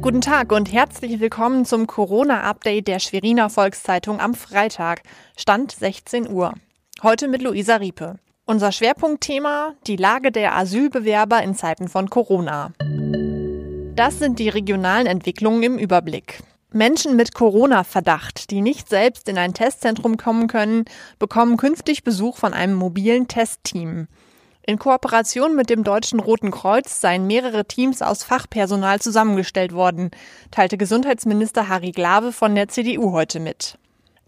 Guten Tag und herzlich willkommen zum Corona-Update der Schweriner Volkszeitung am Freitag, Stand 16 Uhr. Heute mit Luisa Riepe. Unser Schwerpunktthema, die Lage der Asylbewerber in Zeiten von Corona. Das sind die regionalen Entwicklungen im Überblick. Menschen mit Corona-Verdacht, die nicht selbst in ein Testzentrum kommen können, bekommen künftig Besuch von einem mobilen Testteam. In Kooperation mit dem Deutschen Roten Kreuz seien mehrere Teams aus Fachpersonal zusammengestellt worden, teilte Gesundheitsminister Harry Glawe von der CDU heute mit.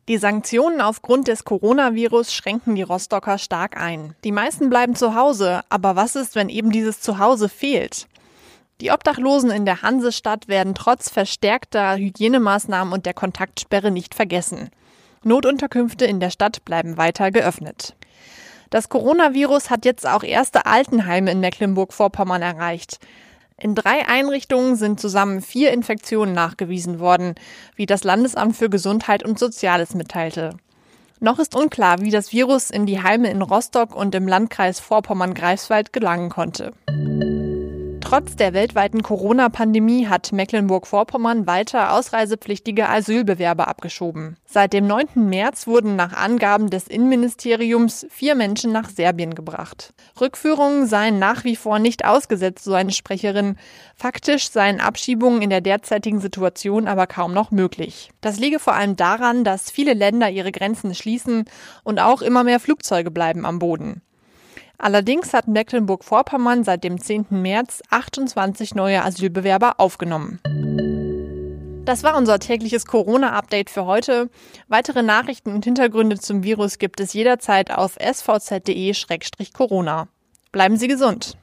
Die Sanktionen aufgrund des Coronavirus schränken die Rostocker stark ein. Die meisten bleiben zu Hause, aber was ist, wenn eben dieses Zuhause fehlt? Die Obdachlosen in der Hansestadt werden trotz verstärkter Hygienemaßnahmen und der Kontaktsperre nicht vergessen. Notunterkünfte in der Stadt bleiben weiter geöffnet. Das Coronavirus hat jetzt auch erste Altenheime in Mecklenburg-Vorpommern erreicht. In drei Einrichtungen sind zusammen vier Infektionen nachgewiesen worden, wie das Landesamt für Gesundheit und Soziales mitteilte. Noch ist unklar, wie das Virus in die Heime in Rostock und im Landkreis Vorpommern-Greifswald gelangen konnte. Trotz der weltweiten Corona-Pandemie hat Mecklenburg-Vorpommern weiter ausreisepflichtige Asylbewerber abgeschoben. Seit dem 9. März wurden nach Angaben des Innenministeriums vier Menschen nach Serbien gebracht. Rückführungen seien nach wie vor nicht ausgesetzt, so eine Sprecherin. Faktisch seien Abschiebungen in der derzeitigen Situation aber kaum noch möglich. Das liege vor allem daran, dass viele Länder ihre Grenzen schließen und auch immer mehr Flugzeuge bleiben am Boden. Allerdings hat Mecklenburg-Vorpommern seit dem 10. März 28 neue Asylbewerber aufgenommen. Das war unser tägliches Corona-Update für heute. Weitere Nachrichten und Hintergründe zum Virus gibt es jederzeit auf svz.de-corona. Bleiben Sie gesund.